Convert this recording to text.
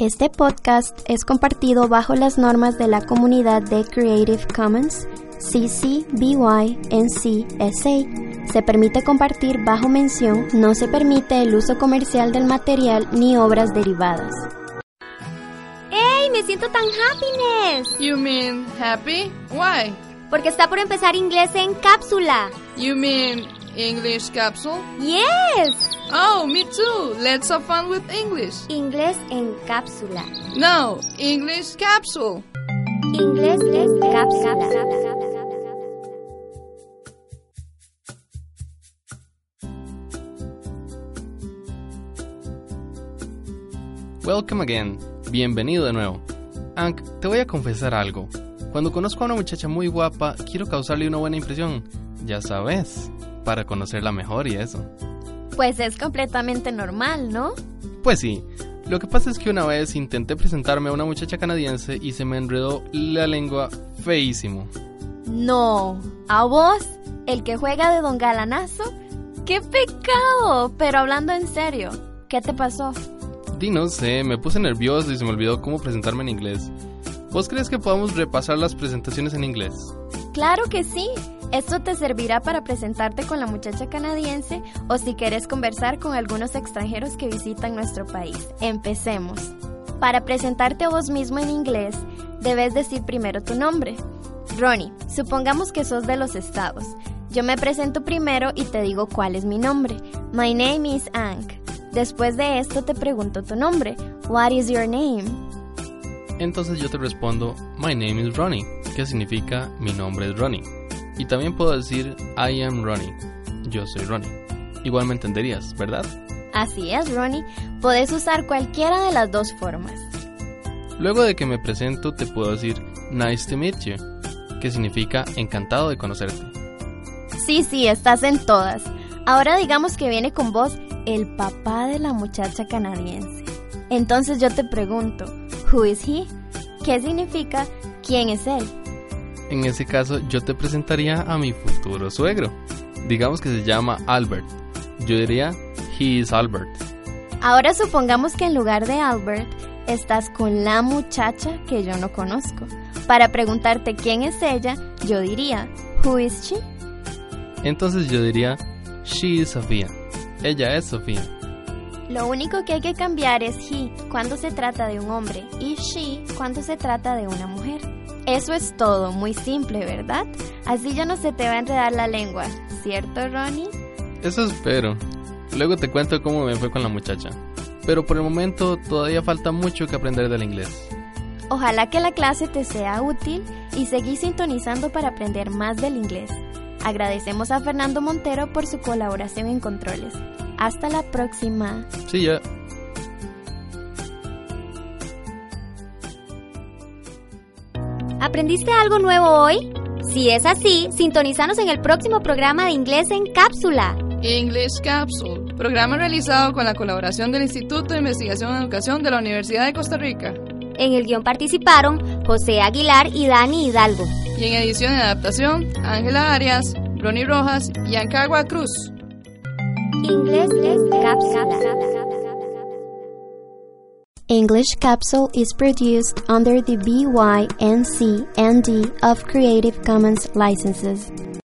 Este podcast es compartido bajo las normas de la comunidad de Creative Commons CC BY NC SA. Se permite compartir bajo mención, no se permite el uso comercial del material ni obras derivadas. ¡Ey! Me siento tan happiness. You mean happy? Why? Porque está por empezar inglés en cápsula. You mean English capsule? Yes. Oh, me too. Let's have fun with English. Inglés en cápsula. No, English capsule. Inglés en cápsula. Welcome again. Bienvenido de nuevo. Hank, te voy a confesar algo. Cuando conozco a una muchacha muy guapa, quiero causarle una buena impresión. Ya sabes, para conocerla mejor y eso. Pues es completamente normal, ¿no? Pues sí. Lo que pasa es que una vez intenté presentarme a una muchacha canadiense y se me enredó la lengua feísimo. No. ¿A vos? ¿El que juega de don Galanazo? ¡Qué pecado! Pero hablando en serio, ¿qué te pasó? Di no sé, me puse nervioso y se me olvidó cómo presentarme en inglés. ¿Vos crees que podamos repasar las presentaciones en inglés? Claro que sí. Esto te servirá para presentarte con la muchacha canadiense o si quieres conversar con algunos extranjeros que visitan nuestro país. Empecemos. Para presentarte a vos mismo en inglés, debes decir primero tu nombre. Ronnie, supongamos que sos de los estados. Yo me presento primero y te digo cuál es mi nombre. My name is Ank. Después de esto te pregunto tu nombre. What is your name? Entonces yo te respondo, My name is Ronnie, que significa mi nombre es Ronnie. Y también puedo decir I am Ronnie. Yo soy Ronnie. Igual me entenderías, ¿verdad? Así es, Ronnie. Puedes usar cualquiera de las dos formas. Luego de que me presento te puedo decir Nice to meet you, que significa encantado de conocerte. Sí, sí, estás en todas. Ahora digamos que viene con vos el papá de la muchacha canadiense. Entonces yo te pregunto, ¿Who is he? ¿Qué significa quién es él? En ese caso, yo te presentaría a mi futuro suegro. Digamos que se llama Albert. Yo diría, he is Albert. Ahora supongamos que en lugar de Albert, estás con la muchacha que yo no conozco. Para preguntarte quién es ella, yo diría, who is she? Entonces yo diría, she is Sofía. Ella es Sofía. Lo único que hay que cambiar es he cuando se trata de un hombre y she cuando se trata de una mujer. Eso es todo, muy simple, ¿verdad? Así ya no se te va a enredar la lengua, ¿cierto, Ronnie? Eso espero. Luego te cuento cómo me fue con la muchacha. Pero por el momento todavía falta mucho que aprender del inglés. Ojalá que la clase te sea útil y seguí sintonizando para aprender más del inglés. Agradecemos a Fernando Montero por su colaboración en controles. Hasta la próxima. Sí, ya. ¿Aprendiste algo nuevo hoy? Si es así, sintonizanos en el próximo programa de Inglés en Cápsula. English Capsule, programa realizado con la colaboración del Instituto de Investigación en Educación de la Universidad de Costa Rica. En el guion participaron José Aguilar y Dani Hidalgo. Y en edición y adaptación, Ángela Arias, Ronnie Rojas y Ancagua Cruz. Inglés en Cápsula. English Capsule is produced under the BY NC ND of Creative Commons licenses.